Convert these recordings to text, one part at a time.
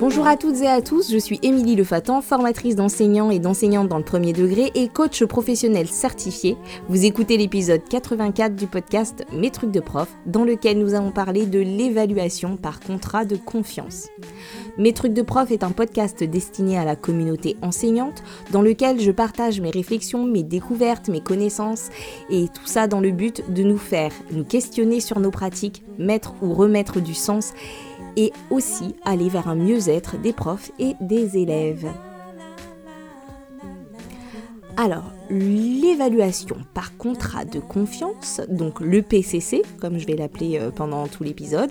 Bonjour à toutes et à tous, je suis Émilie Lefatan, formatrice d'enseignants et d'enseignantes dans le premier degré et coach professionnel certifié. Vous écoutez l'épisode 84 du podcast Mes trucs de prof, dans lequel nous allons parler de l'évaluation par contrat de confiance. Mes trucs de prof est un podcast destiné à la communauté enseignante, dans lequel je partage mes réflexions, mes découvertes, mes connaissances, et tout ça dans le but de nous faire nous questionner sur nos pratiques, mettre ou remettre du sens et aussi aller vers un mieux-être des profs et des élèves. Alors, l'évaluation par contrat de confiance, donc le PCC, comme je vais l'appeler euh, pendant tout l'épisode,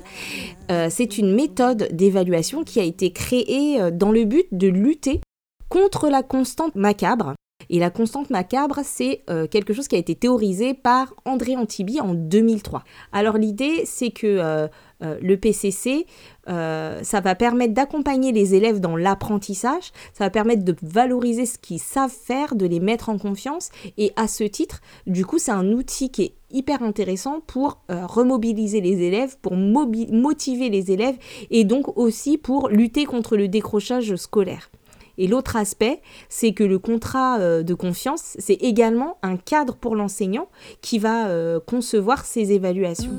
euh, c'est une méthode d'évaluation qui a été créée euh, dans le but de lutter contre la constante macabre. Et la constante macabre, c'est quelque chose qui a été théorisé par André Antibi en 2003. Alors l'idée, c'est que euh, le PCC, euh, ça va permettre d'accompagner les élèves dans l'apprentissage, ça va permettre de valoriser ce qu'ils savent faire, de les mettre en confiance. Et à ce titre, du coup, c'est un outil qui est hyper intéressant pour euh, remobiliser les élèves, pour motiver les élèves et donc aussi pour lutter contre le décrochage scolaire. Et l'autre aspect, c'est que le contrat de confiance, c'est également un cadre pour l'enseignant qui va concevoir ses évaluations.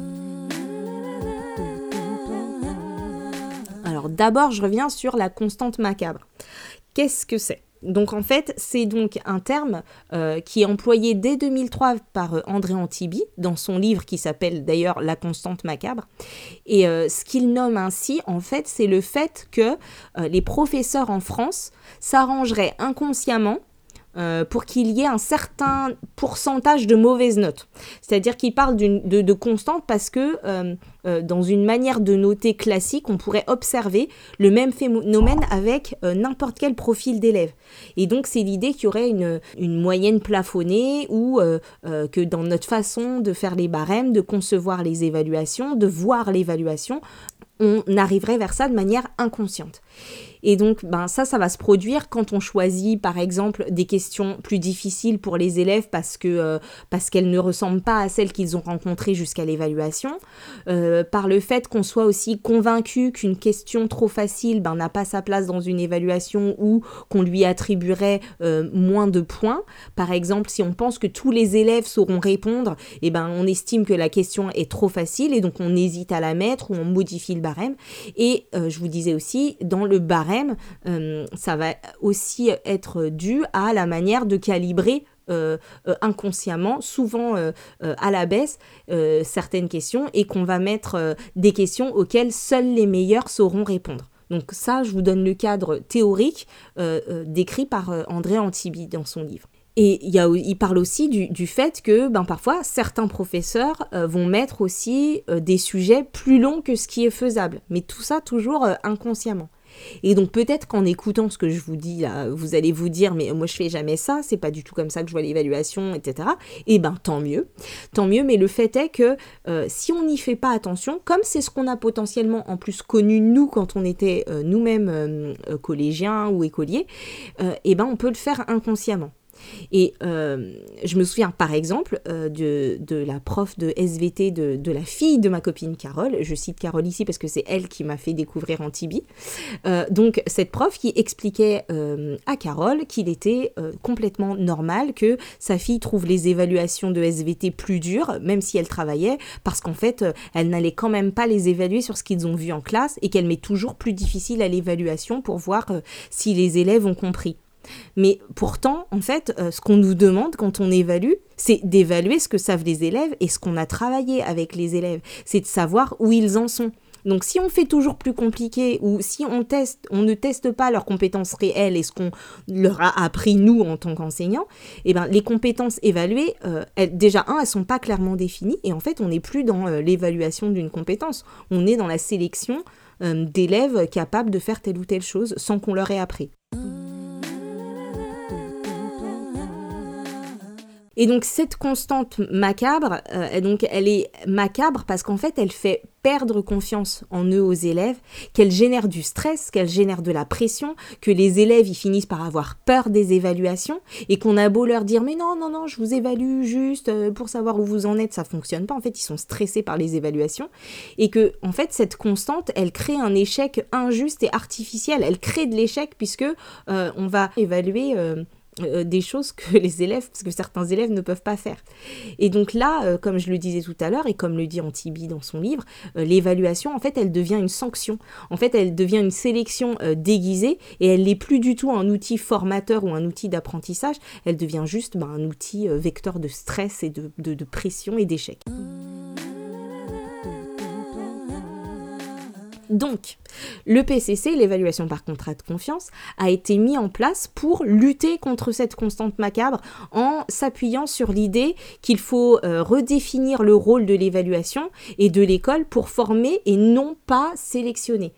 Alors d'abord, je reviens sur la constante macabre. Qu'est-ce que c'est? Donc en fait, c'est donc un terme euh, qui est employé dès 2003 par euh, André Antibi dans son livre qui s'appelle d'ailleurs La constante macabre. Et euh, ce qu'il nomme ainsi, en fait, c'est le fait que les professeurs en France s'arrangeraient inconsciemment euh, pour qu'il y ait un certain pourcentage de mauvaises notes. C'est-à-dire qu'il parle de, de, constante parce que euh, euh, dans une manière de noter classique, on pourrait observer le même phénomène avec n'importe quel profil d'élève. Et donc c'est l'idée qu'il y aurait une, une, moyenne plafonnée ou que dans notre façon de faire les barèmes, de concevoir les évaluations, de voir l'évaluation, on arriverait vers ça de manière inconsciente. Et donc, ben, ça, ça va se produire quand on choisit, par exemple, des questions plus difficiles pour les élèves parce euh, qu'elles ne ressemblent pas à celles qu'ils ont rencontrées jusqu'à l'évaluation, euh, par le fait qu'on soit aussi convaincu qu'une question trop facile ben, n'a pas sa place dans une évaluation ou qu'on lui attribuerait euh, moins de points. Par exemple, si on pense que tous les élèves sauront répondre, et eh ben, on estime que la question est trop facile et donc on hésite à la mettre ou on modifie le Et je vous disais aussi, dans le barème, euh, ça va aussi être dû à la manière de calibrer euh, euh, inconsciemment, souvent à la baisse, certaines questions et qu'on va mettre des questions auxquelles seuls les meilleurs sauront répondre. Donc ça, je vous donne le cadre théorique décrit par André Antibi dans son livre. Et il, parle aussi du, fait que ben, parfois certains professeurs vont mettre aussi des sujets plus longs que ce qui est faisable, mais tout ça toujours inconsciemment. Et donc peut-être qu'en écoutant ce que je vous dis vous allez vous dire mais moi je fais jamais ça, c'est pas du tout comme ça que je vois l'évaluation, etc. Et eh ben tant mieux, tant mieux. Mais le fait est que euh, si on n'y fait pas attention, comme c'est ce qu'on a potentiellement en plus connu nous quand on était euh, nous-mêmes euh, collégiens ou écoliers, et eh ben on peut le faire inconsciemment. Et euh, je me souviens par exemple euh, de, la prof de SVT de, la fille de ma copine Carole. Je cite Carole ici parce que c'est elle qui m'a fait découvrir Antibi. Euh, donc cette prof qui expliquait à Carole qu'il était complètement normal que sa fille trouve les évaluations de SVT plus dures, même si elle travaillait, parce qu'en fait elle n'allait quand même pas les évaluer sur ce qu'ils ont vu en classe et qu'elle met toujours plus difficile à l'évaluation pour voir si les élèves ont compris. Mais pourtant, en fait, euh, ce qu'on nous demande quand on évalue, c'est d'évaluer ce que savent les élèves et ce qu'on a travaillé avec les élèves. C'est de savoir où ils en sont. Donc si on fait toujours plus compliqué ou si on teste, on ne teste pas leurs compétences réelles et ce qu'on leur a appris nous en tant qu'enseignants, eh ben les compétences évaluées, euh, déjà un, elles sont pas clairement définies et en fait on n'est plus dans euh, l'évaluation d'une compétence, on est dans la sélection d'élèves capables de faire telle ou telle chose sans qu'on leur ait appris. Et donc cette constante macabre, euh, donc elle est macabre parce qu'en fait elle fait perdre confiance en eux aux élèves, qu'elle génère du stress, qu'elle génère de la pression, que les élèves y finissent par avoir peur des évaluations et qu'on a beau leur dire mais non non non je vous évalue juste euh, pour savoir où vous en êtes ça fonctionne pas. En fait ils sont stressés par les évaluations et que en fait cette constante elle crée un échec injuste et artificiel. Elle crée de l'échec puisque euh, on va évaluer euh, des choses que les élèves, parce que certains élèves ne peuvent pas faire. Et donc là, euh, comme je le disais tout à l'heure, et comme le dit Antibi dans son livre, euh, l'évaluation, en fait, elle devient une sanction. En fait, elle devient une sélection déguisée, et elle n'est plus du tout un outil formateur ou un outil d'apprentissage, elle devient juste ben, un outil vecteur de stress et de, de pression et d'échec. Donc, le PCC, l'évaluation par contrat de confiance, a été mis en place pour lutter contre cette constante macabre en s'appuyant sur l'idée qu'il faut euh, redéfinir le rôle de l'évaluation et de l'école pour former et non pas sélectionner.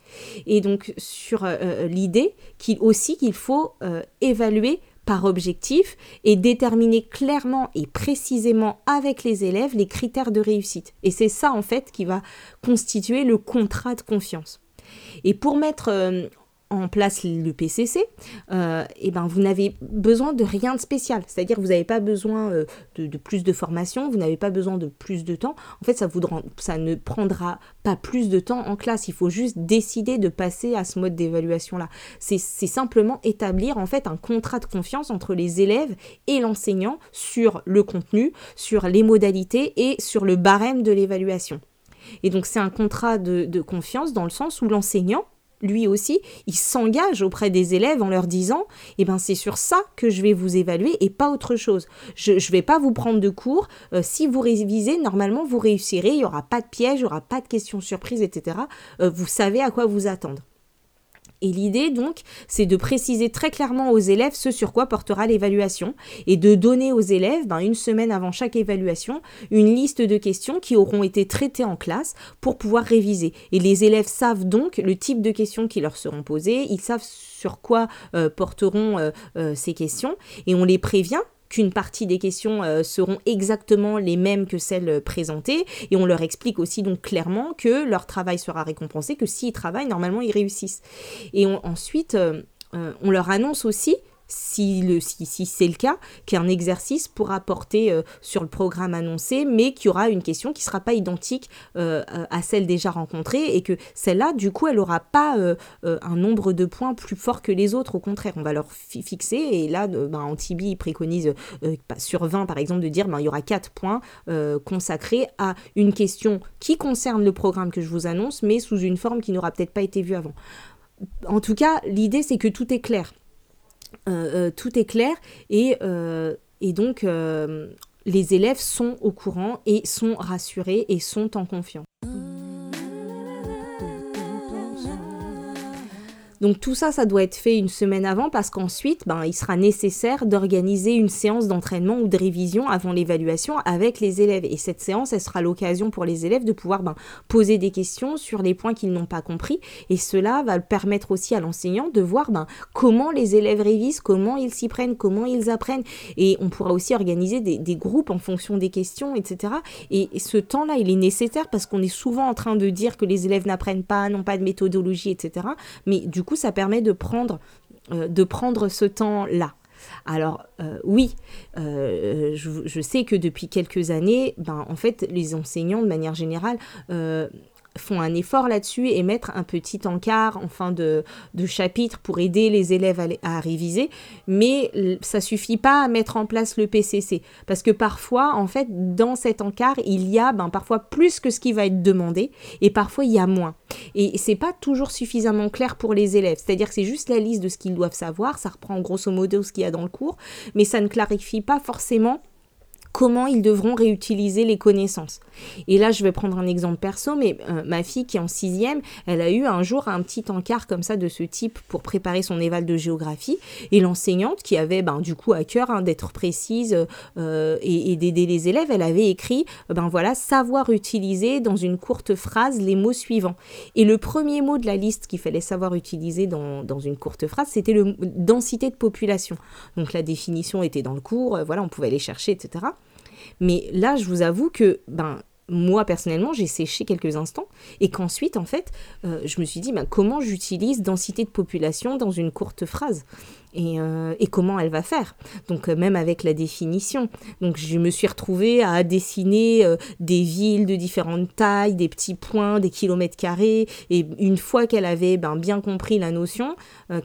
Et donc sur euh, euh, l'idée qu'il aussi qu'il faut évaluer par objectif et déterminer clairement et précisément avec les élèves les critères de réussite. Et c'est ça en fait qui va constituer le contrat de confiance. Et pour mettre euh, en place le PCC, et euh, eh ben vous n'avez besoin de rien de spécial. C'est-à-dire vous n'avez pas besoin euh, de, plus de formation, vous n'avez pas besoin de plus de temps. En fait, ça, ça ne prendra pas plus de temps en classe. Il faut juste décider de passer à ce mode d'évaluation-là. C'est simplement établir en fait un contrat de confiance entre les élèves et l'enseignant sur le contenu, sur les modalités et sur le barème de l'évaluation. Et donc c'est un contrat de confiance dans le sens où l'enseignant lui aussi, il s'engage auprès des élèves en leur disant Eh ben, c'est sur ça que je vais vous évaluer et pas autre chose. Je ne vais pas vous prendre de cours. Euh, si vous révisez, normalement, vous réussirez. Il n'y aura pas de piège, il n'y aura pas de questions surprises, etc. Euh, vous savez à quoi vous attendre. Et l'idée, donc, c'est de préciser très clairement aux élèves ce sur quoi portera l'évaluation et de donner aux élèves, ben, une semaine avant chaque évaluation, une liste de questions qui auront été traitées en classe pour pouvoir réviser. Et les élèves savent donc le type de questions qui leur seront posées, ils savent sur quoi euh, porteront euh, euh, ces questions et on les prévient qu'une partie des questions euh, seront exactement les mêmes que celles euh, présentées et on leur explique aussi donc clairement que leur travail sera récompensé, que s'ils travaillent, normalement ils réussissent. Et ensuite, euh, on leur annonce aussi si, si, c'est le cas, qu'un exercice pourra porter euh, sur le programme annoncé, mais qu'il y aura une question qui ne sera pas identique euh, à celle déjà rencontrée et que celle-là, du coup, elle n'aura pas euh, un nombre de points plus fort que les autres. Au contraire, on va leur fixer et là, ben, Antibi il préconise sur 20, par exemple, de dire ben, il y aura 4 points consacrés à une question qui concerne le programme que je vous annonce, mais sous une forme qui n'aura peut-être pas été vue avant. En tout cas, l'idée, c'est que tout est clair. Euh, euh, tout est clair et, euh, et donc les élèves sont au courant et sont rassurés et sont en confiance. Donc tout ça, ça doit être fait une semaine avant parce qu'ensuite, ben, il sera nécessaire d'organiser une séance d'entraînement ou de révision avant l'évaluation avec les élèves. Et cette séance, elle sera l'occasion pour les élèves de pouvoir ben, poser des questions sur les points qu'ils n'ont pas compris. Et cela va permettre aussi à l'enseignant de voir ben, comment les élèves révisent, comment ils s'y prennent, comment ils apprennent. Et on pourra aussi organiser des, groupes en fonction des questions, etc. Et, ce temps-là, il est nécessaire parce qu'on est souvent en train de dire que les élèves n'apprennent pas, n'ont pas de méthodologie, etc. Mais du coup, ça permet de prendre, euh, de prendre ce temps-là. Alors euh, oui, euh, je, sais que depuis quelques années, ben, en fait, les enseignants, de manière générale, font un effort là-dessus et mettre un petit encart en fin de, chapitre pour aider les élèves à, réviser, mais ça suffit pas à mettre en place le PCC parce que parfois, en fait, dans cet encart, il y a ben, parfois plus que ce qui va être demandé et parfois il y a moins. Et c'est pas toujours suffisamment clair pour les élèves, c'est-à-dire que c'est juste la liste de ce qu'ils doivent savoir, ça reprend grosso modo ce qu'il y a dans le cours, mais ça ne clarifie pas forcément comment ils devront réutiliser les connaissances. Et là, je vais prendre un exemple perso, mais euh, ma fille qui est en sixième, elle a eu un jour un petit encart comme ça de ce type pour préparer son éval de géographie. Et l'enseignante, qui avait ben, du coup à cœur hein, d'être précise euh, et, d'aider les élèves, elle avait écrit, ben voilà, savoir utiliser dans une courte phrase les mots suivants. Et le premier mot de la liste qu'il fallait savoir utiliser dans, dans une courte phrase, c'était le densité de population. Donc la définition était dans le cours, euh, voilà, on pouvait aller chercher, etc. Mais là, je vous avoue que ben, moi personnellement, j'ai séché quelques instants et qu'ensuite, en fait, euh, je me suis dit ben, comment j'utilise densité de population dans une courte phrase? Et, euh, et comment elle va faire. Donc euh, même avec la définition. Donc je me suis retrouvée à dessiner des villes de différentes tailles, des petits points, des kilomètres carrés. Et une fois qu'elle avait ben, bien compris la notion,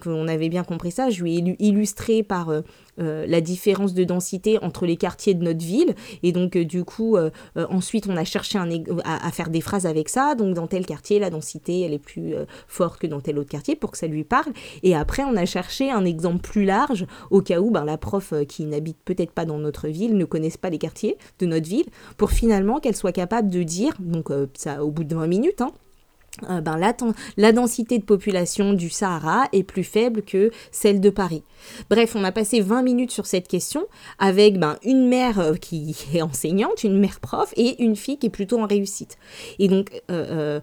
qu'on avait bien compris ça, je lui ai illustré par euh, la différence de densité entre les quartiers de notre ville. Et donc, euh, du coup, euh, ensuite, on a cherché à, faire des phrases avec ça. Donc, dans tel quartier, la densité, elle est plus forte que dans tel autre quartier pour que ça lui parle. Et après, on a cherché un exemple plus large au cas où ben, la prof qui n'habite peut-être pas dans notre ville ne connaisse pas les quartiers de notre ville pour finalement qu'elle soit capable de dire, donc ça au bout de 20 minutes, hein, euh, ben, la, densité de population du Sahara est plus faible que celle de Paris. Bref, on a passé 20 minutes sur cette question avec ben, une mère euh, qui est enseignante, une mère prof et une fille qui est plutôt en réussite. Et donc, euh,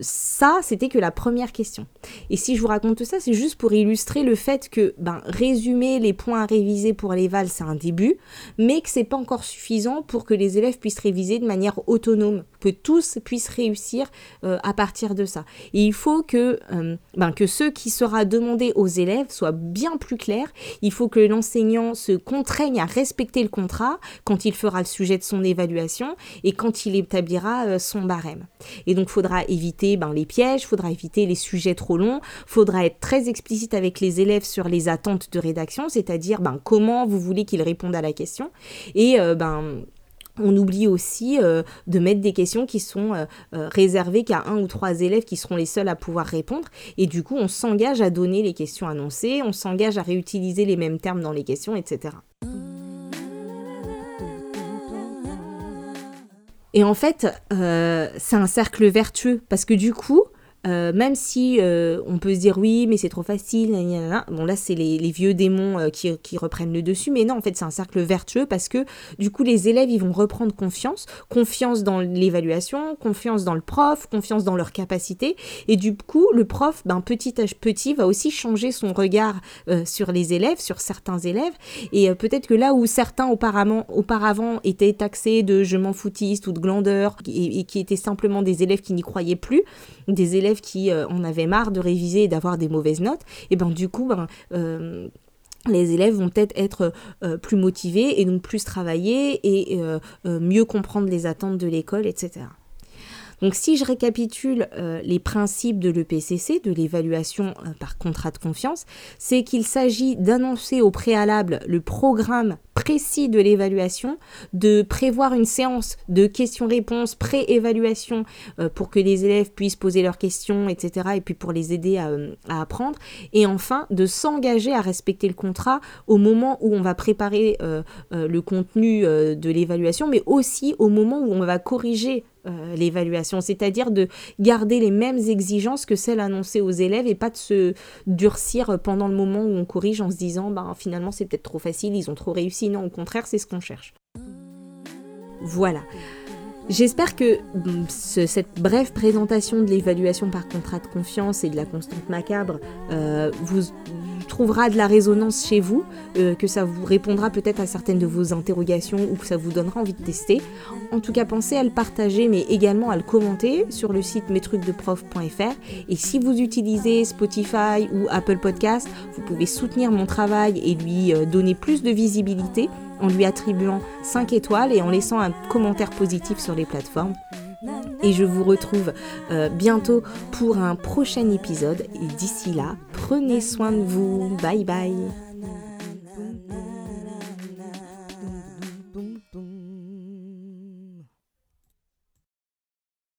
ça, c'était que la première question. Et si je vous raconte ça, c'est juste pour illustrer le fait que ben, résumer les points à réviser pour l'éval, c'est un début, mais que c'est pas encore suffisant pour que les élèves puissent réviser de manière autonome, que tous puissent réussir euh, à partir de ça. Et il faut que, euh, ben, que ce qui sera demandé aux élèves soit bien plus clair. Il faut que l'enseignant se contraigne à respecter le contrat quand il fera le sujet de son évaluation et quand il établira euh, son barème. Et donc, il faudra éviter ben, les pièges, faudra éviter les sujets trop longs, faudra être très explicite avec les élèves sur les attentes de rédaction, c'est-à-dire ben, comment vous voulez qu'ils répondent à la question. Et euh, ben on oublie aussi euh, de mettre des questions qui sont euh, réservées qu'à un ou trois élèves qui seront les seuls à pouvoir répondre. Et du coup, on s'engage à donner les questions annoncées, on s'engage à réutiliser les mêmes termes dans les questions, etc. Et en fait, euh, c'est un cercle vertueux parce que du coup, euh, même si euh, on peut se dire oui, mais c'est trop facile, bon là c'est les, vieux démons euh, qui, reprennent le dessus, mais non, en fait c'est un cercle vertueux parce que du coup les élèves ils vont reprendre confiance, confiance dans l'évaluation, confiance dans le prof, confiance dans leur capacité, et du coup le prof, ben, petit à petit, va aussi changer son regard sur les élèves, sur certains élèves, et peut-être que là où certains auparavant, étaient taxés de je m'en foutiste ou de glandeur, et qui étaient simplement des élèves qui n'y croyaient plus, des élèves qui euh, en avaient marre de réviser et d'avoir des mauvaises notes, et ben du coup, ben, euh, les élèves vont peut-être être, euh, plus motivés et donc plus travailler et mieux comprendre les attentes de l'école, etc. Donc si je récapitule euh, les principes de l'EPCC, de l'évaluation euh, par contrat de confiance, c'est qu'il s'agit d'annoncer au préalable le programme précis de l'évaluation, de prévoir une séance de questions-réponses pré-évaluation euh, pour que les élèves puissent poser leurs questions, etc. et puis pour les aider à, à apprendre. Et enfin, de s'engager à respecter le contrat au moment où on va préparer le contenu de l'évaluation, mais aussi au moment où on va corriger euh, l'évaluation, c'est-à-dire de garder les mêmes exigences que celles annoncées aux élèves et pas de se durcir pendant le moment où on corrige en se disant ben, finalement c'est peut-être trop facile, ils ont trop réussi. Non, au contraire, c'est ce qu'on cherche. Voilà. J'espère que mm, cette brève présentation de l'évaluation par contrat de confiance et de la constante macabre euh, vous trouvera de la résonance chez vous, euh, que ça vous répondra peut-être à certaines de vos interrogations ou que ça vous donnera envie de tester. En tout cas, pensez à le partager, mais également à le commenter sur le site mestrucsdeprof.fr. Et si vous utilisez Spotify ou Apple Podcast, vous pouvez soutenir mon travail et lui euh, donner plus de visibilité en lui attribuant 5 étoiles et en laissant un commentaire positif sur les plateformes. Et je vous retrouve euh, bientôt pour un prochain épisode. Et d'ici là, prenez soin de vous. Bye bye.